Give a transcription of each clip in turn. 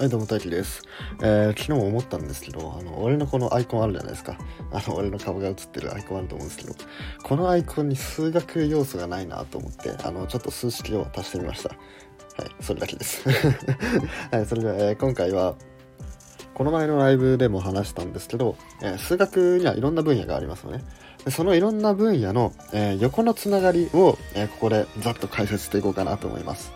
はい、どうも、大輝です。えー、昨日も思ったんですけど、あの、俺のこのアイコンあるじゃないですか。あの、俺の顔が映ってるアイコンあると思うんですけど、このアイコンに数学要素がないなと思って、あの、ちょっと数式を足してみました。はい、それだけです。はい、それでは、えー今回は、この前のライブでも話したんですけど、えー数学にはいろんな分野がありますよね。でそのいろんな分野の、え横のつながりを、えここでざっと解説していこうかなと思います。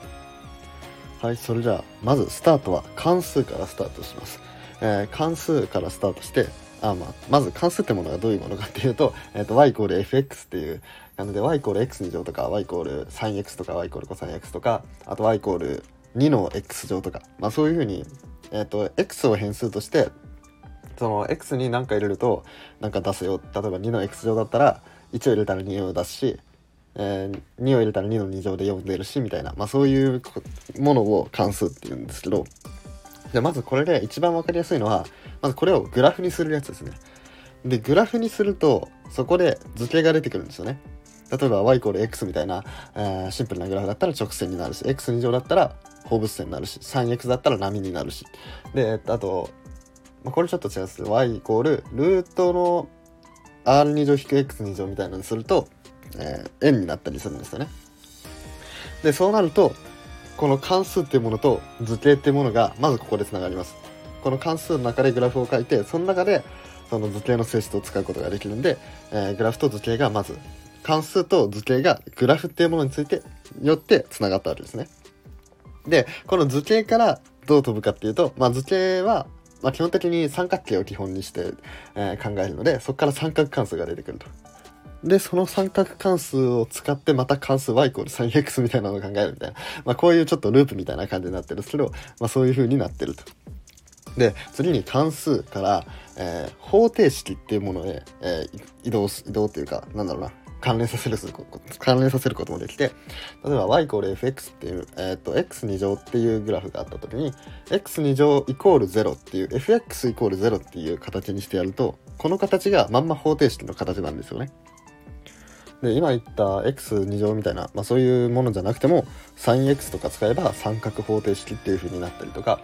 はい、それじゃあ、まずスタートは関数からスタートします。えー関数からスタートして、あまあ、まず関数ってものがどういうものかっていうと、えっ、と、y イコール fx っていう感じで、y イコール x 2乗とか、y イコール 3x とか、y イコール cosx とか、あと y イコール2の x 乗とか、まあそういうふうに、えっ、と、x を変数として、その x に何か入れるとなんか出すよ例えば2の x 乗だったら1を入れたら2を出すし、えー2を入れたら2の2乗で4出るしみたいな、まあ、そういうものを関数って言うんですけど。でまずこれで一番分かりやすいのはまずこれをグラフにするやつですね。でグラフにするとそこで図形が出てくるんですよね。例えば y イコール x みたいな、えーシンプルなグラフだったら直線になるし x2 乗だったら放物線になるし 3x だったら波になるし。であとまあ、これちょっと違うんですけど y イコールルートの r2 乗引く x2 乗みたいなのにすると、えー円になったりするんですよね。でそうなるとこの関数っていうものと図形っていうものがまずここでつながります。この関数の中でグラフを書いてその中でその図形の性質を使うことができるんで、えーグラフと図形がまず関数と図形がグラフっていうものについてよってつながったわけですね。でこの図形からどう飛ぶかっていうと、まあ、図形はまあ、基本的に三角形を基本にして、えー考えるのでそこから三角関数が出てくると。でその三角関数を使ってまた関数 y イコール 3x みたいなのを考えるみたいな、まあ、こういうちょっとループみたいな感じになってるんですけど、まあ、そういう風になってると。で次に関数から、えー方程式っていうものへ、えー移動す移動っていうかなんだろうな関連させる関連させることもできて例えば y イコール fx っていう、えー、と x2 乗っていうグラフがあった時に x2 乗イコール0っていう fx イコール0っていう形にしてやるとこの形がまんま方程式の形なんですよね。で今言った x2 乗みたいな、まあ、そういうものじゃなくても 3x とか使えば三角方程式っていう風になったりとか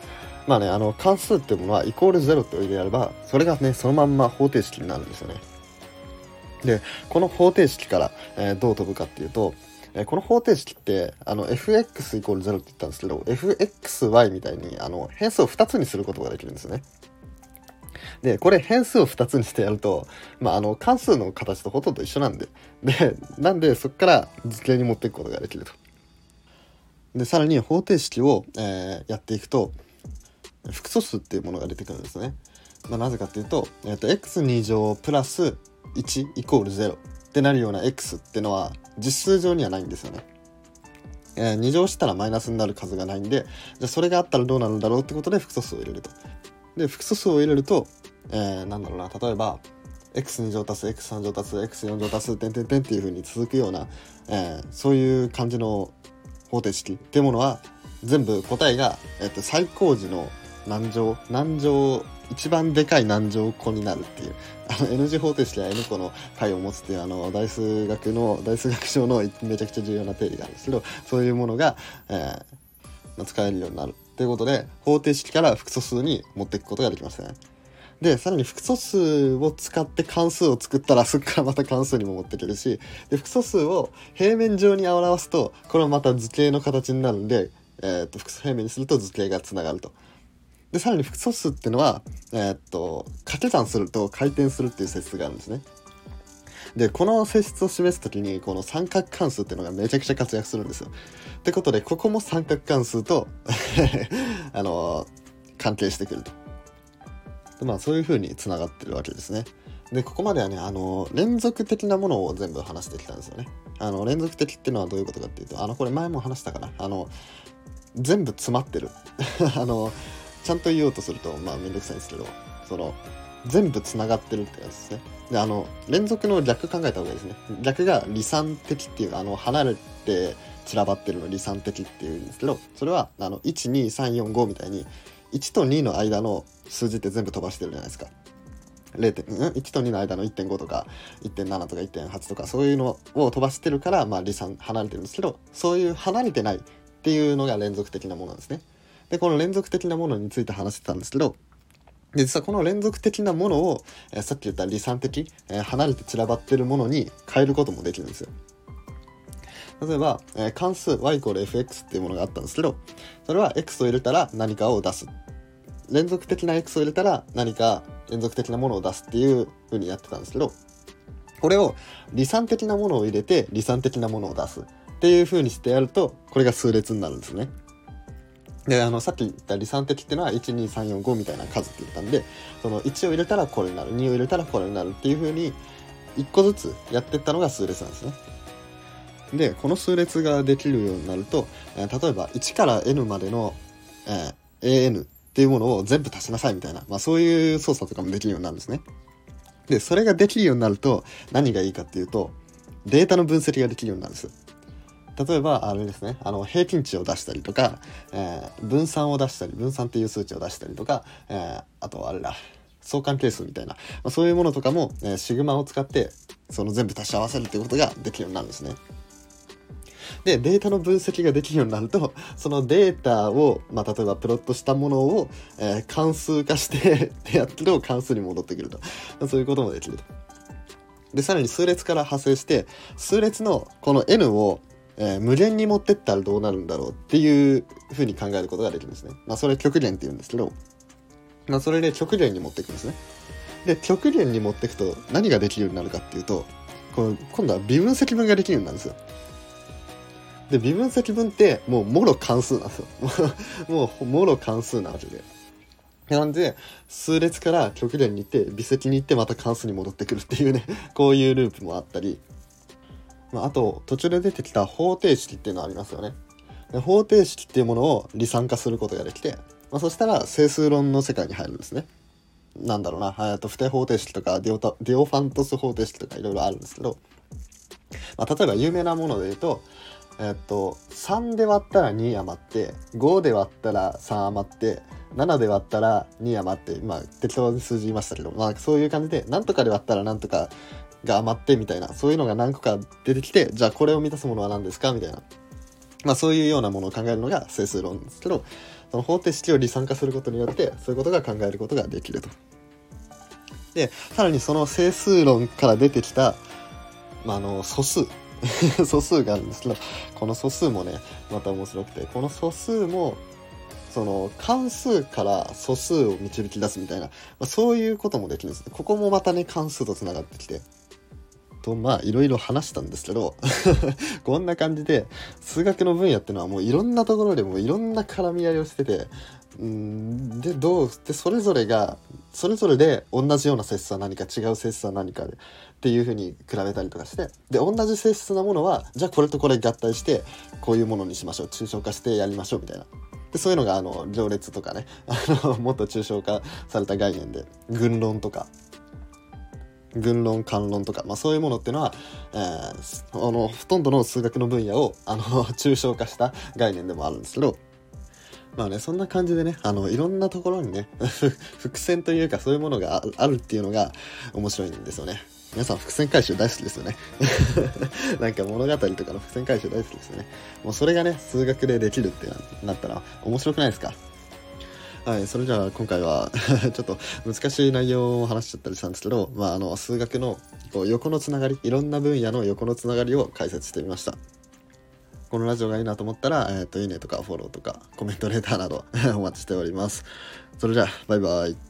まあねあの関数っていうものはイコール0って入れやればそれがねそのまんま方程式になるんですよね。でこの方程式から、えーどう飛ぶかっていうと、えーこの方程式ってあの fx イコール0って言ったんですけど fxy みたいにあの変数を2つにすることができるんですね。でこれ変数を2つにしてやると、まあ、あの関数の形とほとんど一緒なんででなんでそこから図形に持っていくことができると。でさらに方程式を、えーやっていくと複素数っていうものが出てくるんですね。まあ、なぜかっていうと,、えー、と x2 乗プラス1イコール0ってなるような x っていうのは実数上にはないんですよね。えー2乗したらマイナスになる数がないんでじゃそれがあったらどうなるんだろうってことで複素数を入れると。で複素数を入れると、えーなんだろうな例えば x2 乗足す x3 乗足す x4 乗足す点点点っていう風に続くような、えーそういう感じの方程式っていうものは全部答えが、えっと最高時の何乗何乗一番でかい何乗個になるっていうあの N 字方程式は N 個の解を持つっていうあの大数学の大数学上のめちゃくちゃ重要な定理があるんですけどそういうものが、えーまあ使えるようになるということで方程式から複素数に持っていくことができますね。でさらに複素数を使って関数を作ったらそこからまた関数にも持っていけるしで複素数を平面上に表すとこれはまた図形の形になるんで、えー、と複素平面にすると図形がつながると。でさらに複素数っていうのは、えーっと掛け算すると回転するっていう性質があるんですね。でこの性質を示す時にこの三角関数っていうのがめちゃくちゃ活躍するんですよ。ってことでここも三角関数と あの関係してくると。でまあそういう風につながってるわけですね。でここまではねあの連続的なものを全部話してきたんですよね。あの連続的っていうのはどういうことかっていうとあのこれ前も話したかなあの全部詰まってる あのちゃんと言おうとするとまあめんどくさいんですけどその全部つながってるってやつですね。であの連続の逆考えた方がいいですね。逆が離散的っていうあの離れて散らばってるの離散的っていうんですけどそれはあの12345みたいに1と2の間の数字って全部飛ばしてるじゃないですか。0点1と2の間の1.5とか1.7とか1.8とかそういうのを飛ばしてるから、まあ、離散離れてるんですけどそういう離れてないっていうのが連続的なものなんですね。でこの連続的なものについて話してたんですけどで実はこの連続的なものを、えー、さっき言った離散的、えー、離れて散らばってるものに変えることもできるんですよ。例えば、えー、関数 y イコール fx っていうものがあったんですけどそれは x を入れたら何かを出す連続的な x を入れたら何か連続的なものを出すっていう風にやってたんですけどこれを離散的なものを入れて離散的なものを出すっていう風にしてやるとこれが数列になるんですね。であのさっき言った離散的っていうのは12345みたいな数って言ったんでその1を入れたらこれになる2を入れたらこれになるっていう風に1個ずつやってったのが数列なんですね。でこの数列ができるようになると、えー、例えば1から n までの、えー、an っていうものを全部足しなさいみたいな、まあ、そういう操作とかもできるようになるんですね。でそれができるようになると何がいいかっていうとデータの分析ができるようになるんです。例えばあれですねあの平均値を出したりとか、えー、分散を出したり分散っていう数値を出したりとか、えー、あとあれだ相関係数みたいな、まあ、そういうものとかも、えー、シグマを使ってその全部足し合わせるっていうことができるようになるんですね。でデータの分析ができるようになるとそのデータを、まあ、例えばプロットしたものを、えー、関数化して でやってる関数に戻ってくるとそういうこともできると。でさらに数列から派生して数列のこの n をえー、無限に持ってったらどうなるんだろうっていうふうに考えることができるんですね。まあ、それ極限って言うんですけど、まあ、それで極限に持っていくんですね。で、極限に持っていくと何ができるようになるかっていうと、この今度は微分積分ができるようになるんですよ。で、微分積分ってもうもろ関数なんですよ。もうもろ関数なわけで。なんで、数列から極限に行って、微積に行ってまた関数に戻ってくるっていうね、こういうループもあったり、まあ、あと途中で出てきた方程式っていうのはありますよね。方程式っていうものを離散化することができて、まあ、そしたら整数論の世界に入るんですね。なんだろうな、えと不定方程式とかディオタディオファントス方程式とかいろいろあるんですけど、まあ、例えば有名なもので言うと、えっと、3で割ったら2余って、5で割ったら3余って、7で割ったら2余って、まあ適当に数字言いましたけど、まあそういう感じで、なんとかで割ったらなんとかが余ってみたいな、そういうのが何個か出てきて、じゃあこれを満たすものは何ですかみたいな。まあそういうようなものを考えるのが整数論ですけど、その方程式を離散化することによって、そういうことが考えることができると。で、さらにその整数論から出てきた、まあ、あの、素数。素数があるんですけど、この素数もね、また面白くて、この素数も、その関数から素数を導き出すみたいな、まあ、そういうこともできるんですね。ここもまたね、関数とつながってきて。とまあいろいろ話したんですけど こんな感じで数学の分野っていうのはもういろんなところでもいろんな絡み合いをしててうんでどうでそれぞれがそれぞれで同じような性質は何か違う性質は何かでっていうふうに比べたりとかしてで同じ性質なものはじゃあこれとこれ合体してこういうものにしましょう抽象化してやりましょうみたいな。でそういうのがあの行列とかねあのもっと抽象化された概念で群論とか群論観論とか、まあ、そういうものっていうのは、えー、あのほとんどの数学の分野をあの 抽象化した概念でもあるんですけどまあねそんな感じでねあのいろんなところにね 伏線というかそういうものがあるっていうのが面白いんですよね。皆さん伏線回収大好きですよね なんか物語とかの伏線回収大好きですよね。もうそれがね数学でできるってなったら面白くないですか？はい、それじゃあ今回は ちょっと難しい内容を話しちゃったりしたんですけど、まあ、あの数学のこう横のつながりいろんな分野の横のつながりを解説してみました。このラジオがいいなと思ったら、えーと、いいねとかフォローとかコメントレーターなど お待ちしております。それじゃあバイバイ。